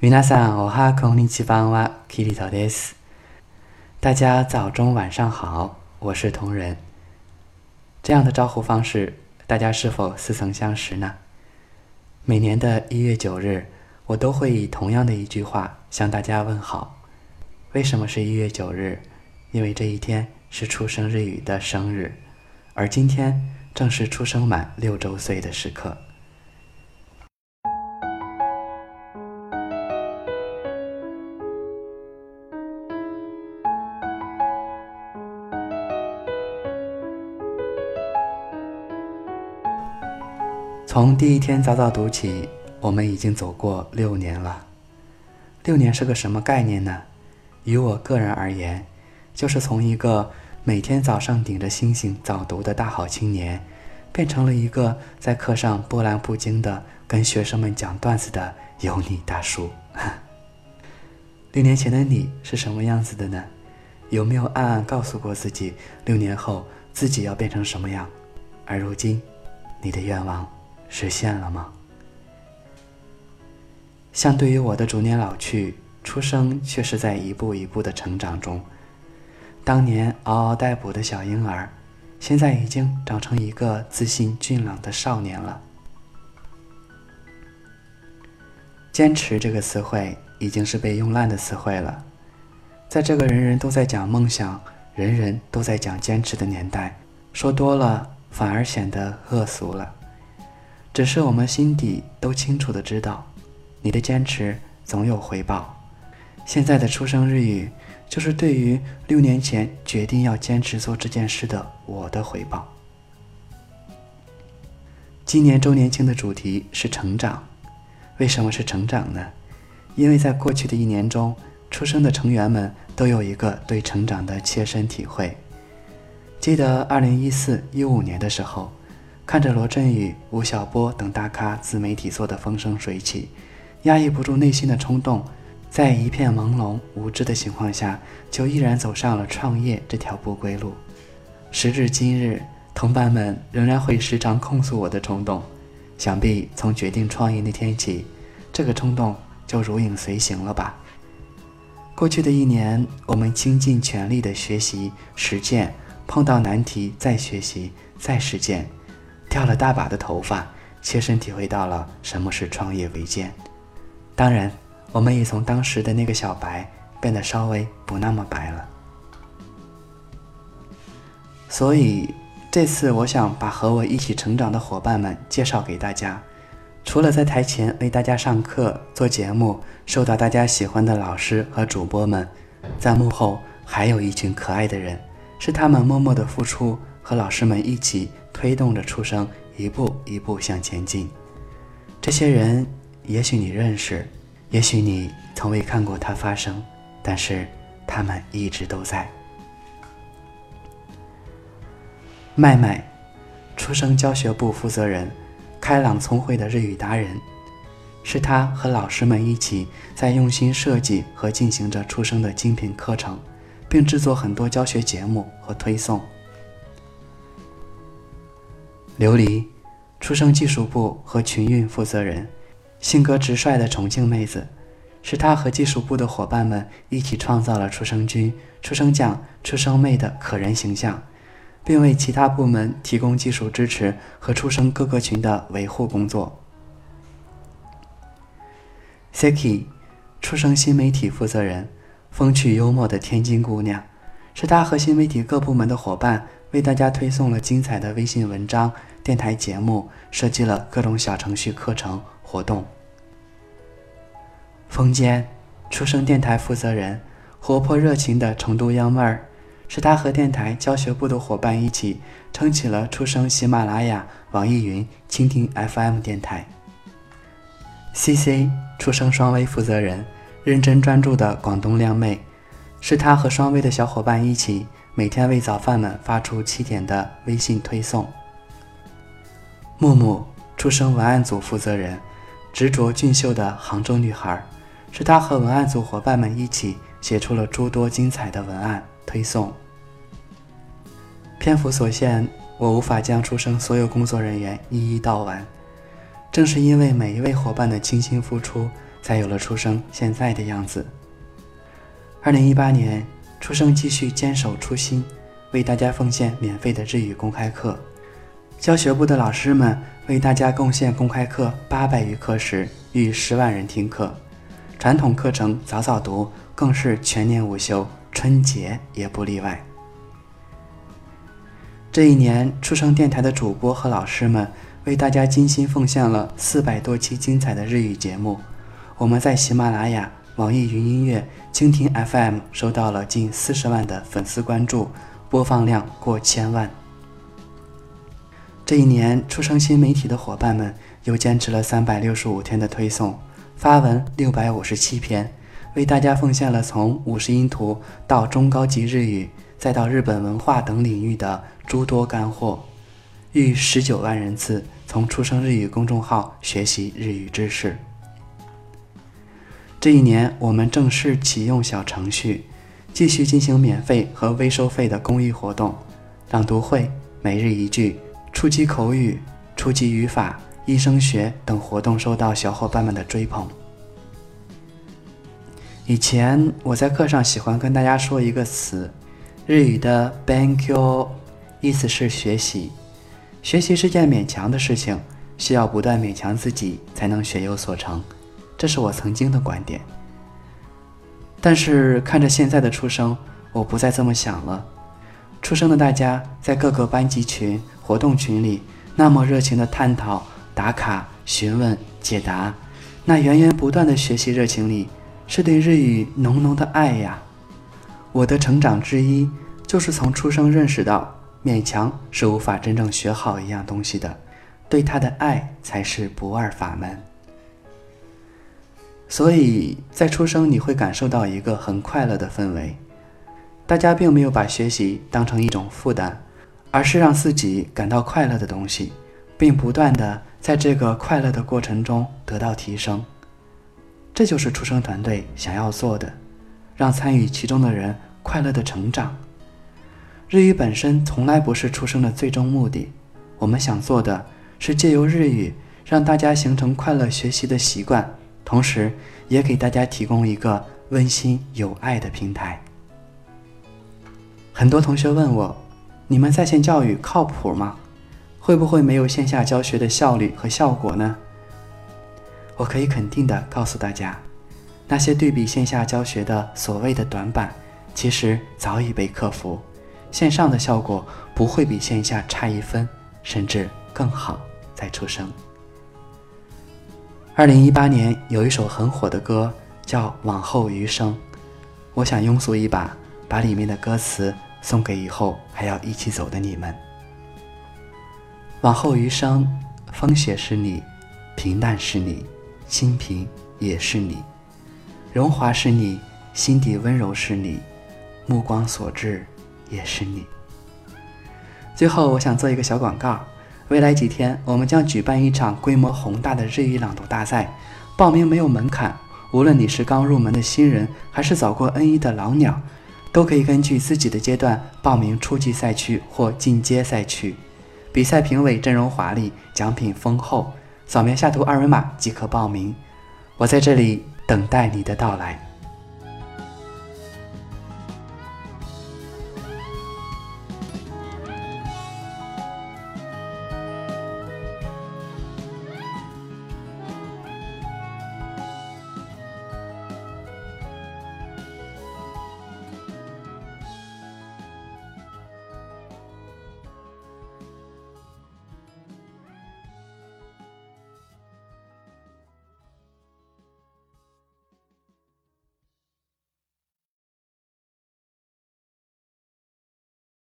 皆さんおはこんにちは、キリトです。大家早中晚上好，我是同仁。这样的招呼方式，大家是否似曾相识呢？每年的一月九日，我都会以同样的一句话向大家问好。为什么是一月九日？因为这一天是出生日语的生日，而今天正是出生满六周岁的时刻。 从第一天早早读起，我们已经走过六年了。六年是个什么概念呢？于我个人而言，就是从一个每天早上顶着星星早读的大好青年，变成了一个在课上波澜不惊的跟学生们讲段子的油腻大叔。六年前的你是什么样子的呢？有没有暗暗告诉过自己，六年后自己要变成什么样？而如今，你的愿望？实现了吗？相对于我的逐年老去，出生却是在一步一步的成长中。当年嗷嗷待哺的小婴儿，现在已经长成一个自信俊朗的少年了。坚持这个词汇已经是被用烂的词汇了。在这个人人都在讲梦想、人人都在讲坚持的年代，说多了反而显得恶俗了。只是我们心底都清楚的知道，你的坚持总有回报。现在的出生日语，就是对于六年前决定要坚持做这件事的我的回报。今年周年庆的主题是成长，为什么是成长呢？因为在过去的一年中，出生的成员们都有一个对成长的切身体会。记得二零一四一五年的时候。看着罗振宇、吴晓波等大咖自媒体做的风生水起，压抑不住内心的冲动，在一片朦胧无知的情况下，就毅然走上了创业这条不归路。时至今日，同伴们仍然会时常控诉我的冲动，想必从决定创业那天起，这个冲动就如影随形了吧。过去的一年，我们倾尽全力的学习实践，碰到难题再学习再实践。掉了大把的头发，切身体会到了什么是创业维艰。当然，我们也从当时的那个小白变得稍微不那么白了。所以这次我想把和我一起成长的伙伴们介绍给大家。除了在台前为大家上课、做节目、受到大家喜欢的老师和主播们，在幕后还有一群可爱的人，是他们默默的付出，和老师们一起。推动着出生一步一步向前进。这些人，也许你认识，也许你从未看过他发生，但是他们一直都在。麦麦，出生教学部负责人，开朗聪慧的日语达人，是他和老师们一起在用心设计和进行着出生的精品课程，并制作很多教学节目和推送。琉璃，出生技术部和群运负责人，性格直率的重庆妹子，是她和技术部的伙伴们一起创造了出生君、出生酱、出生妹的可人形象，并为其他部门提供技术支持和出生各个群的维护工作。Siki，出生新媒体负责人，风趣幽默的天津姑娘，是她和新媒体各部门的伙伴。为大家推送了精彩的微信文章、电台节目，设计了各种小程序、课程活动。风间，出生电台负责人，活泼热情的成都央妹儿，是他和电台教学部的伙伴一起撑起了出生喜马拉雅、网易云、蜻蜓 FM 电台。C C，出生双微负责人，认真专注的广东靓妹，是他和双微的小伙伴一起。每天为早饭们发出七点的微信推送。木木，出生文案组负责人，执着俊秀的杭州女孩，是她和文案组伙伴们一起写出了诸多精彩的文案推送。篇幅所限，我无法将出生所有工作人员一一道完。正是因为每一位伙伴的倾心付出，才有了出生现在的样子。二零一八年，出生继续坚守初心，为大家奉献免费的日语公开课。教学部的老师们为大家贡献公开课八百余课时，逾十万人听课。传统课程早早读更是全年无休，春节也不例外。这一年，出生电台的主播和老师们为大家精心奉献了四百多期精彩的日语节目。我们在喜马拉雅、网易云音乐、蜻蜓 FM 收到了近四十万的粉丝关注，播放量过千万。这一年，出生新媒体的伙伴们又坚持了三百六十五天的推送，发文六百五十七篇，为大家奉献了从五十音图到中高级日语，再到日本文化等领域的诸多干货，逾十九万人次从出生日语公众号学习日语知识。这一年，我们正式启用小程序，继续进行免费和微收费的公益活动，朗读会、每日一句。初级口语、初级语法、医生学等活动受到小伙伴们的追捧。以前我在课上喜欢跟大家说一个词，日语的 “bankyo”，意思是学习。学习是件勉强的事情，需要不断勉强自己才能学有所成，这是我曾经的观点。但是看着现在的出生，我不再这么想了。出生的大家在各个班级群。活动群里那么热情的探讨、打卡、询问、解答，那源源不断的学习热情里，是对日语浓浓的爱呀！我的成长之一，就是从出生认识到，勉强是无法真正学好一样东西的，对他的爱才是不二法门。所以在出生，你会感受到一个很快乐的氛围，大家并没有把学习当成一种负担。而是让自己感到快乐的东西，并不断的在这个快乐的过程中得到提升。这就是出生团队想要做的，让参与其中的人快乐的成长。日语本身从来不是出生的最终目的，我们想做的是借由日语让大家形成快乐学习的习惯，同时也给大家提供一个温馨有爱的平台。很多同学问我。你们在线教育靠谱吗？会不会没有线下教学的效率和效果呢？我可以肯定的告诉大家，那些对比线下教学的所谓的短板，其实早已被克服。线上的效果不会比线下差一分，甚至更好。再出生。二零一八年有一首很火的歌叫《往后余生》，我想庸俗一把，把里面的歌词。送给以后还要一起走的你们。往后余生，风雪是你，平淡是你，清贫也是你，荣华是你，心底温柔是你，目光所至也是你。最后，我想做一个小广告：未来几天，我们将举办一场规模宏大的日语朗读大赛，报名没有门槛，无论你是刚入门的新人，还是早过 N 一的老鸟。都可以根据自己的阶段报名初级赛区或进阶赛区。比赛评委阵容华丽，奖品丰厚。扫描下图二维码即可报名。我在这里等待你的到来。